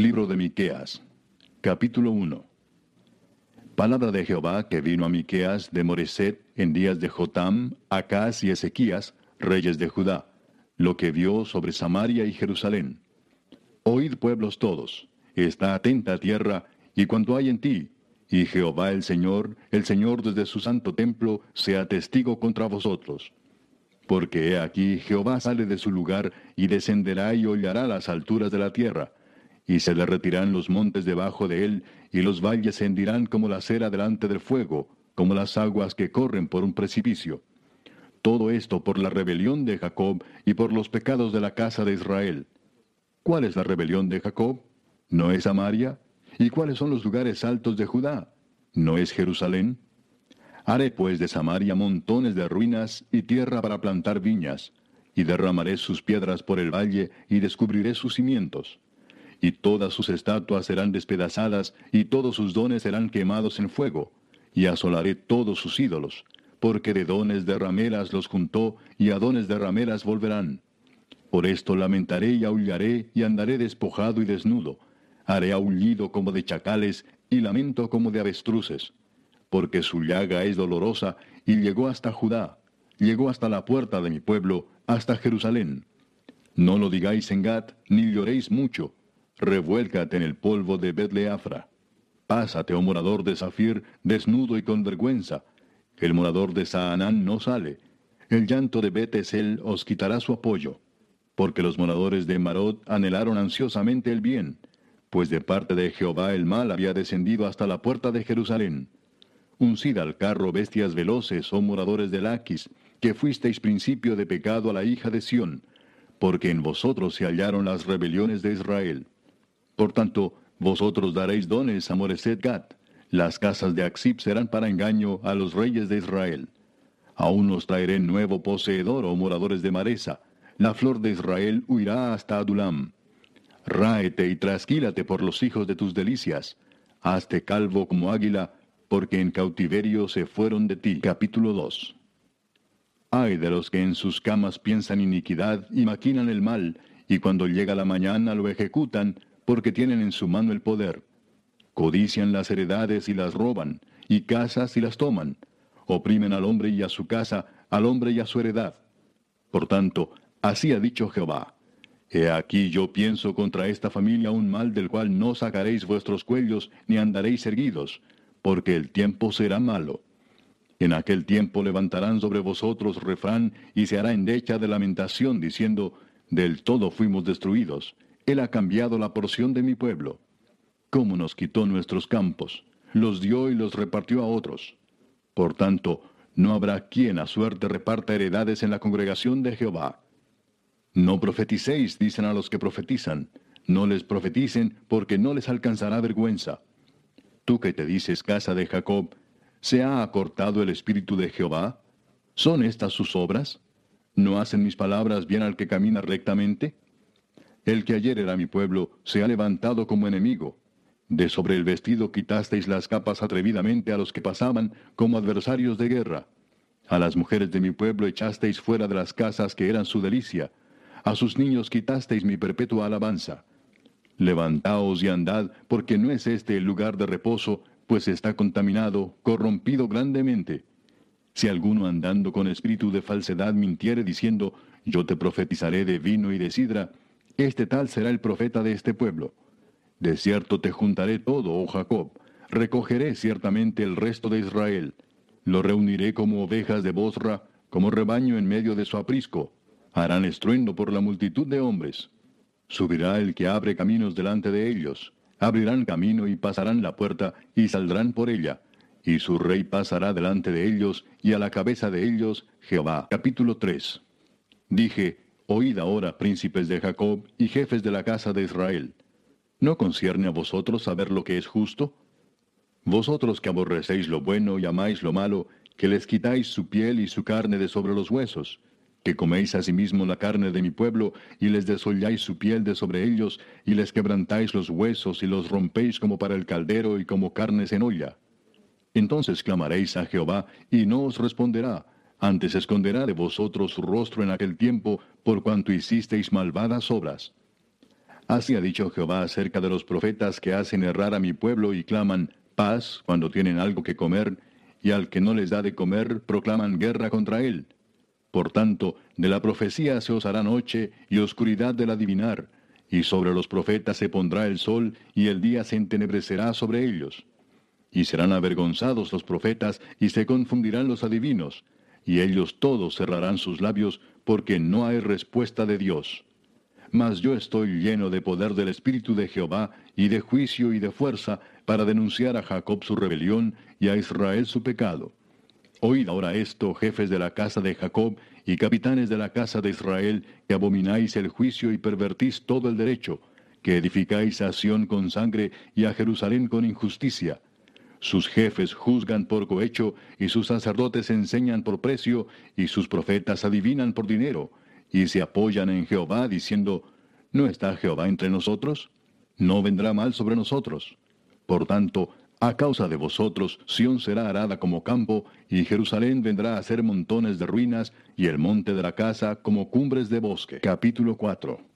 Libro de Miqueas, capítulo 1. Palabra de Jehová que vino a Miqueas de Moreset en días de Jotam, Acaz y Ezequías, reyes de Judá, lo que vio sobre Samaria y Jerusalén. Oíd pueblos todos, está atenta tierra y cuanto hay en ti, y Jehová el Señor, el Señor desde su santo templo, sea testigo contra vosotros. Porque he aquí Jehová sale de su lugar y descenderá y hollará las alturas de la tierra, y se derretirán los montes debajo de él, y los valles se hendirán como la cera delante del fuego, como las aguas que corren por un precipicio. Todo esto por la rebelión de Jacob y por los pecados de la casa de Israel. ¿Cuál es la rebelión de Jacob? ¿No es Samaria? ¿Y cuáles son los lugares altos de Judá? ¿No es Jerusalén? Haré pues de Samaria montones de ruinas y tierra para plantar viñas, y derramaré sus piedras por el valle y descubriré sus cimientos. Y todas sus estatuas serán despedazadas, y todos sus dones serán quemados en fuego, y asolaré todos sus ídolos, porque de dones de rameras los juntó, y a dones de rameras volverán. Por esto lamentaré y aullaré, y andaré despojado y desnudo, haré aullido como de chacales y lamento como de avestruces, porque su llaga es dolorosa y llegó hasta Judá, llegó hasta la puerta de mi pueblo, hasta Jerusalén. No lo digáis en Gat, ni lloréis mucho, revuélcate en el polvo de Betleafra. Pásate, oh morador de Zafir, desnudo y con vergüenza. El morador de Saanán no sale. El llanto de Betesel os quitará su apoyo, porque los moradores de Marot anhelaron ansiosamente el bien pues de parte de Jehová el mal había descendido hasta la puerta de Jerusalén. Uncid al carro bestias veloces, oh moradores de Laquis, que fuisteis principio de pecado a la hija de Sión, porque en vosotros se hallaron las rebeliones de Israel. Por tanto, vosotros daréis dones a Moreset Gat, las casas de Axib serán para engaño a los reyes de Israel. Aún os traeré nuevo poseedor, oh moradores de Maresa, la flor de Israel huirá hasta Adulam. Ráete y trasquílate por los hijos de tus delicias. Hazte calvo como águila, porque en cautiverio se fueron de ti. Capítulo 2. Ay de los que en sus camas piensan iniquidad y maquinan el mal, y cuando llega la mañana lo ejecutan, porque tienen en su mano el poder. Codician las heredades y las roban, y casas y las toman. Oprimen al hombre y a su casa, al hombre y a su heredad. Por tanto, así ha dicho Jehová He aquí yo pienso contra esta familia un mal del cual no sacaréis vuestros cuellos ni andaréis erguidos, porque el tiempo será malo. En aquel tiempo levantarán sobre vosotros refrán y se hará endecha de lamentación, diciendo, Del todo fuimos destruidos. Él ha cambiado la porción de mi pueblo. ¿Cómo nos quitó nuestros campos? Los dio y los repartió a otros. Por tanto, no habrá quien a suerte reparta heredades en la congregación de Jehová. No profeticéis, dicen a los que profetizan. No les profeticen, porque no les alcanzará vergüenza. Tú que te dices casa de Jacob, ¿se ha acortado el espíritu de Jehová? ¿Son estas sus obras? ¿No hacen mis palabras bien al que camina rectamente? El que ayer era mi pueblo se ha levantado como enemigo. De sobre el vestido quitasteis las capas atrevidamente a los que pasaban como adversarios de guerra. A las mujeres de mi pueblo echasteis fuera de las casas que eran su delicia a sus niños quitasteis mi perpetua alabanza. Levantaos y andad, porque no es este el lugar de reposo, pues está contaminado, corrompido grandemente. Si alguno andando con espíritu de falsedad mintiere diciendo, yo te profetizaré de vino y de sidra, este tal será el profeta de este pueblo. De cierto te juntaré todo, oh Jacob, recogeré ciertamente el resto de Israel. Lo reuniré como ovejas de Bosra, como rebaño en medio de su aprisco harán estruendo por la multitud de hombres. Subirá el que abre caminos delante de ellos, abrirán camino y pasarán la puerta y saldrán por ella, y su rey pasará delante de ellos, y a la cabeza de ellos Jehová. Capítulo 3. Dije, Oíd ahora, príncipes de Jacob y jefes de la casa de Israel. ¿No concierne a vosotros saber lo que es justo? Vosotros que aborrecéis lo bueno y amáis lo malo, que les quitáis su piel y su carne de sobre los huesos, que coméis asimismo la carne de mi pueblo, y les desolláis su piel de sobre ellos, y les quebrantáis los huesos, y los rompéis como para el caldero y como carnes en olla. Entonces clamaréis a Jehová, y no os responderá, antes esconderá de vosotros su rostro en aquel tiempo, por cuanto hicisteis malvadas obras. Así ha dicho Jehová acerca de los profetas que hacen errar a mi pueblo y claman paz cuando tienen algo que comer, y al que no les da de comer proclaman guerra contra él. Por tanto, de la profecía se os hará noche y oscuridad del adivinar, y sobre los profetas se pondrá el sol, y el día se entenebrecerá sobre ellos. Y serán avergonzados los profetas, y se confundirán los adivinos, y ellos todos cerrarán sus labios, porque no hay respuesta de Dios. Mas yo estoy lleno de poder del Espíritu de Jehová, y de juicio y de fuerza, para denunciar a Jacob su rebelión, y a Israel su pecado. Oíd ahora esto, jefes de la casa de Jacob, y capitanes de la casa de Israel, que abomináis el juicio y pervertís todo el derecho, que edificáis a Sión con sangre y a Jerusalén con injusticia, sus jefes juzgan por cohecho, y sus sacerdotes enseñan por precio, y sus profetas adivinan por dinero, y se apoyan en Jehová diciendo, ¿no está Jehová entre nosotros? No vendrá mal sobre nosotros. Por tanto, a causa de vosotros, Sión será arada como campo, y Jerusalén vendrá a ser montones de ruinas, y el monte de la casa como cumbres de bosque. Capítulo 4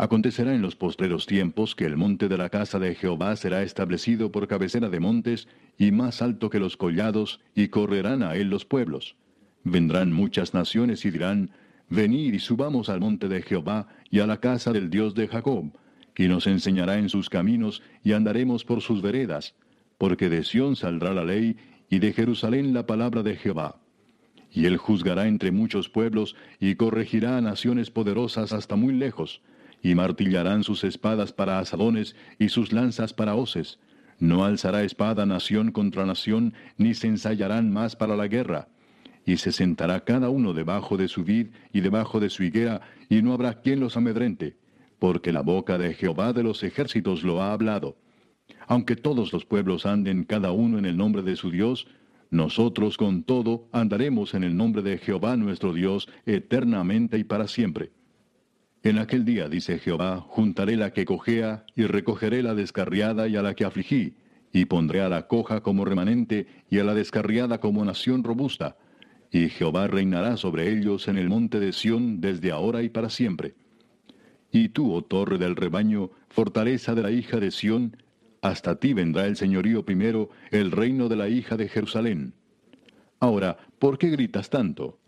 Acontecerá en los postreros tiempos que el monte de la casa de Jehová será establecido por cabecera de montes y más alto que los collados, y correrán a él los pueblos. Vendrán muchas naciones y dirán, Venid y subamos al monte de Jehová y a la casa del Dios de Jacob, y nos enseñará en sus caminos y andaremos por sus veredas, porque de Sión saldrá la ley y de Jerusalén la palabra de Jehová. Y él juzgará entre muchos pueblos y corregirá a naciones poderosas hasta muy lejos, y martillarán sus espadas para asadones y sus lanzas para hoces. No alzará espada nación contra nación, ni se ensayarán más para la guerra. Y se sentará cada uno debajo de su vid y debajo de su higuera, y no habrá quien los amedrente, porque la boca de Jehová de los ejércitos lo ha hablado. Aunque todos los pueblos anden cada uno en el nombre de su Dios, nosotros con todo andaremos en el nombre de Jehová nuestro Dios eternamente y para siempre. En aquel día, dice Jehová, juntaré la que cojea, y recogeré la descarriada y a la que afligí, y pondré a la coja como remanente, y a la descarriada como nación robusta. Y Jehová reinará sobre ellos en el monte de Sión desde ahora y para siempre. Y tú, oh torre del rebaño, fortaleza de la hija de Sión, hasta ti vendrá el señorío primero, el reino de la hija de Jerusalén. Ahora, ¿por qué gritas tanto?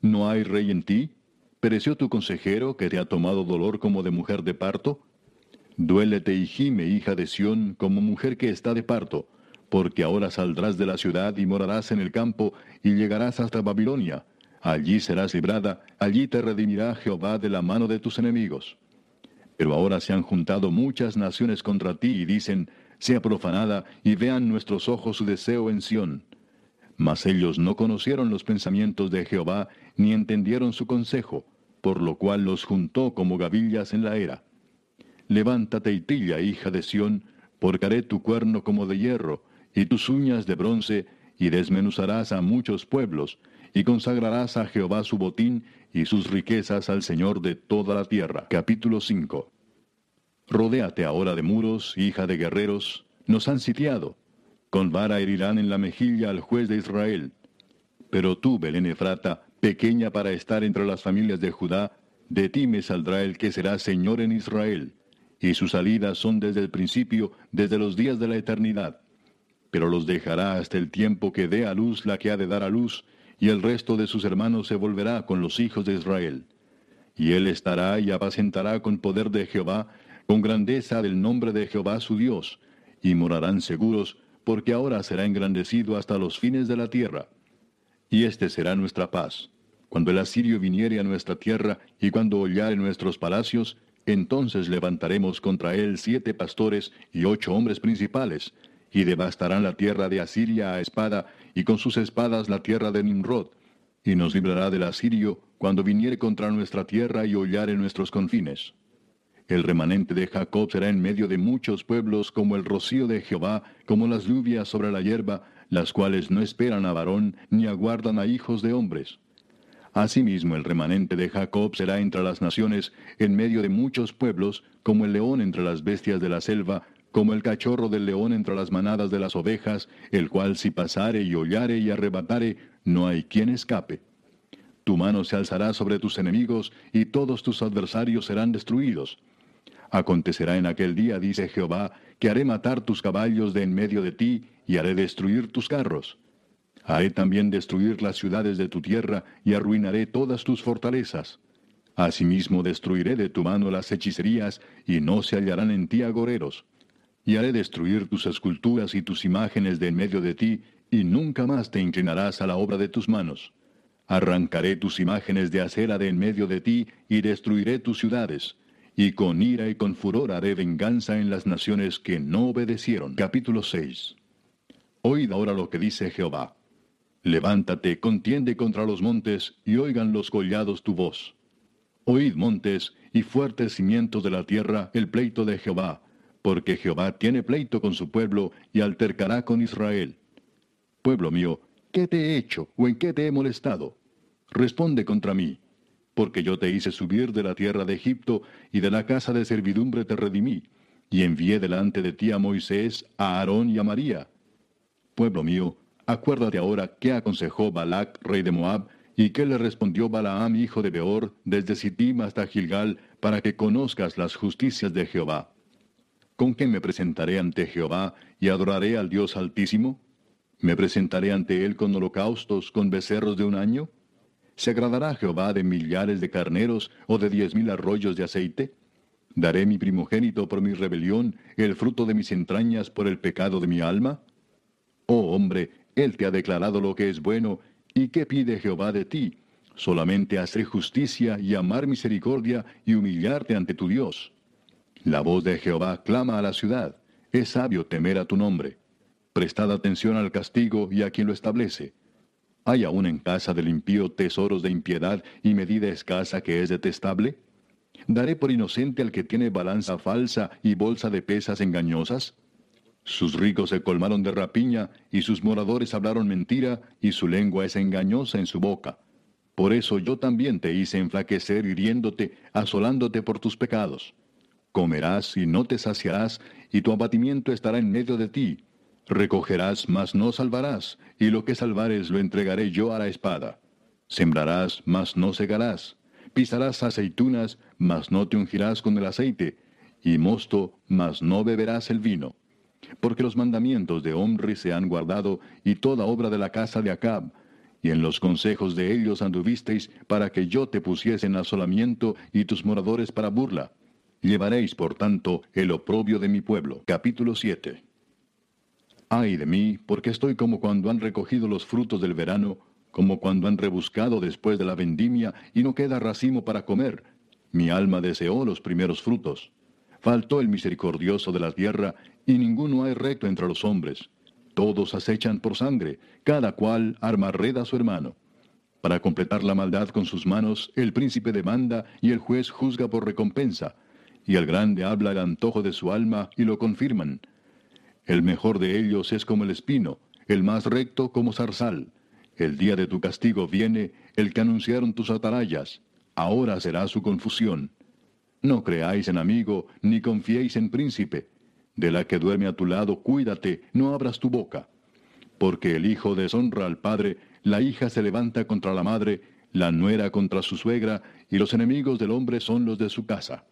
¿No hay rey en ti? ¿Pereció tu consejero que te ha tomado dolor como de mujer de parto? Duélete y gime, hija de Sión, como mujer que está de parto, porque ahora saldrás de la ciudad y morarás en el campo y llegarás hasta Babilonia. Allí serás librada, allí te redimirá Jehová de la mano de tus enemigos. Pero ahora se han juntado muchas naciones contra ti y dicen, sea profanada y vean nuestros ojos su deseo en Sión. Mas ellos no conocieron los pensamientos de Jehová, ni entendieron su consejo, por lo cual los juntó como gavillas en la era. Levántate y trilla, hija de Sión, porque haré tu cuerno como de hierro, y tus uñas de bronce, y desmenuzarás a muchos pueblos, y consagrarás a Jehová su botín y sus riquezas al Señor de toda la tierra. Capítulo 5 Rodéate ahora de muros, hija de guerreros, nos han sitiado, con vara herirán en la mejilla al juez de Israel. Pero tú, Belén Efrata, pequeña para estar entre las familias de Judá, de ti me saldrá el que será Señor en Israel, y sus salidas son desde el principio, desde los días de la eternidad. Pero los dejará hasta el tiempo que dé a luz la que ha de dar a luz, y el resto de sus hermanos se volverá con los hijos de Israel. Y él estará y apacentará con poder de Jehová, con grandeza del nombre de Jehová su Dios, y morarán seguros, porque ahora será engrandecido hasta los fines de la tierra. Y este será nuestra paz. Cuando el asirio viniere a nuestra tierra y cuando hollare nuestros palacios, entonces levantaremos contra él siete pastores y ocho hombres principales, y devastarán la tierra de Asiria a espada, y con sus espadas la tierra de Nimrod, y nos librará del asirio cuando viniere contra nuestra tierra y hollare nuestros confines. El remanente de Jacob será en medio de muchos pueblos como el rocío de Jehová, como las lluvias sobre la hierba, las cuales no esperan a varón ni aguardan a hijos de hombres. Asimismo el remanente de Jacob será entre las naciones, en medio de muchos pueblos, como el león entre las bestias de la selva, como el cachorro del león entre las manadas de las ovejas, el cual si pasare y hollare y arrebatare, no hay quien escape. Tu mano se alzará sobre tus enemigos, y todos tus adversarios serán destruidos Acontecerá en aquel día, dice Jehová, que haré matar tus caballos de en medio de ti, y haré destruir tus carros. Haré también destruir las ciudades de tu tierra, y arruinaré todas tus fortalezas. Asimismo destruiré de tu mano las hechicerías, y no se hallarán en ti agoreros. Y haré destruir tus esculturas y tus imágenes de en medio de ti, y nunca más te inclinarás a la obra de tus manos. Arrancaré tus imágenes de acera de en medio de ti, y destruiré tus ciudades y con ira y con furor haré venganza en las naciones que no obedecieron. Capítulo 6. Oíd ahora lo que dice Jehová. Levántate, contiende contra los montes, y oigan los collados tu voz. Oíd montes y fuertes cimientos de la tierra el pleito de Jehová, porque Jehová tiene pleito con su pueblo y altercará con Israel. Pueblo mío, ¿qué te he hecho o en qué te he molestado? Responde contra mí porque yo te hice subir de la tierra de Egipto, y de la casa de servidumbre te redimí, y envié delante de ti a Moisés, a Aarón y a María. Pueblo mío, acuérdate ahora qué aconsejó Balac, rey de Moab, y qué le respondió Balaam, hijo de Beor, desde Sittim hasta Gilgal, para que conozcas las justicias de Jehová. ¿Con qué me presentaré ante Jehová y adoraré al Dios Altísimo? ¿Me presentaré ante él con holocaustos, con becerros de un año? ¿Se agradará Jehová de millares de carneros o de diez mil arroyos de aceite? ¿Daré mi primogénito por mi rebelión, el fruto de mis entrañas por el pecado de mi alma? Oh hombre, Él te ha declarado lo que es bueno, ¿y qué pide Jehová de ti? Solamente hacer justicia y amar misericordia y humillarte ante tu Dios. La voz de Jehová clama a la ciudad, es sabio temer a tu nombre. Prestad atención al castigo y a quien lo establece ¿Hay aún en casa del impío tesoros de impiedad y medida escasa que es detestable? ¿Daré por inocente al que tiene balanza falsa y bolsa de pesas engañosas? Sus ricos se colmaron de rapiña, y sus moradores hablaron mentira, y su lengua es engañosa en su boca. Por eso yo también te hice enflaquecer hiriéndote, asolándote por tus pecados. Comerás y no te saciarás, y tu abatimiento estará en medio de ti, Recogerás, mas no salvarás, y lo que salvares lo entregaré yo a la espada. Sembrarás, mas no segarás. Pisarás aceitunas, mas no te ungirás con el aceite, y mosto, mas no beberás el vino. Porque los mandamientos de Omri se han guardado, y toda obra de la casa de Acab, y en los consejos de ellos anduvisteis para que yo te pusiese en asolamiento y tus moradores para burla. Llevaréis, por tanto, el oprobio de mi pueblo. Capítulo 7. Ay de mí, porque estoy como cuando han recogido los frutos del verano, como cuando han rebuscado después de la vendimia y no queda racimo para comer. Mi alma deseó los primeros frutos. Faltó el misericordioso de la tierra, y ninguno hay recto entre los hombres. Todos acechan por sangre, cada cual arma red a su hermano. Para completar la maldad con sus manos, el príncipe demanda y el juez juzga por recompensa, y el grande habla el antojo de su alma y lo confirman. El mejor de ellos es como el espino, el más recto como zarzal. El día de tu castigo viene, el que anunciaron tus atarayas. Ahora será su confusión. No creáis en amigo, ni confiéis en príncipe. De la que duerme a tu lado, cuídate, no abras tu boca. Porque el hijo deshonra al padre, la hija se levanta contra la madre, la nuera contra su suegra, y los enemigos del hombre son los de su casa.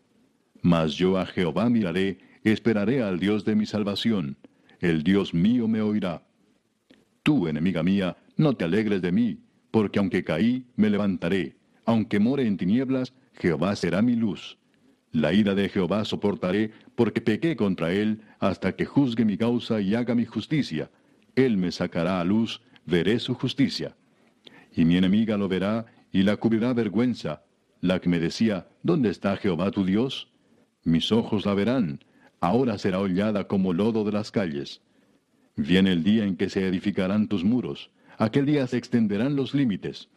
Mas yo a Jehová miraré, esperaré al Dios de mi salvación el Dios mío me oirá. Tú, enemiga mía, no te alegres de mí, porque aunque caí, me levantaré, aunque more en tinieblas, Jehová será mi luz. La ira de Jehová soportaré, porque pequé contra él, hasta que juzgue mi causa y haga mi justicia. Él me sacará a luz, veré su justicia. Y mi enemiga lo verá, y la cubrirá vergüenza, la que me decía, ¿dónde está Jehová tu Dios? Mis ojos la verán, ahora será hollada como lodo de las calles. Viene el día en que se edificarán tus muros, aquel día se extenderán los límites.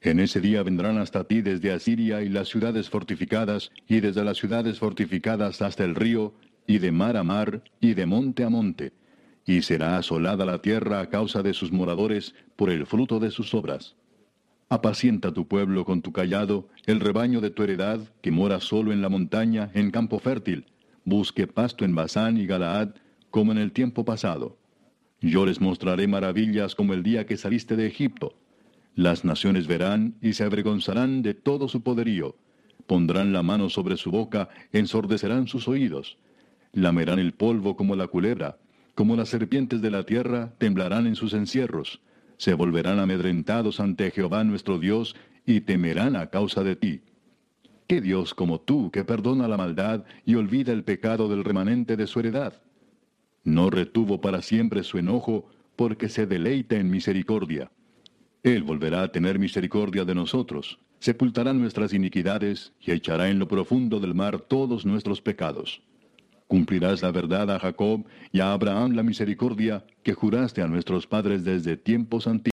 En ese día vendrán hasta ti desde Asiria y las ciudades fortificadas, y desde las ciudades fortificadas hasta el río, y de mar a mar, y de monte a monte. Y será asolada la tierra a causa de sus moradores por el fruto de sus obras. Apacienta tu pueblo con tu callado, el rebaño de tu heredad, que mora solo en la montaña, en campo fértil, busque pasto en Basán y Galaad, como en el tiempo pasado. Yo les mostraré maravillas como el día que saliste de Egipto. Las naciones verán y se avergonzarán de todo su poderío, pondrán la mano sobre su boca, ensordecerán sus oídos. Lamerán el polvo como la culebra, como las serpientes de la tierra, temblarán en sus encierros. Se volverán amedrentados ante Jehová nuestro Dios, y temerán a causa de ti. ¿Qué Dios como tú, que perdona la maldad y olvida el pecado del remanente de su heredad? No retuvo para siempre su enojo, porque se deleita en misericordia. Él volverá a tener misericordia de nosotros, sepultará nuestras iniquidades y echará en lo profundo del mar todos nuestros pecados. Cumplirás la verdad a Jacob y a Abraham la misericordia que juraste a nuestros padres desde tiempos antiguos.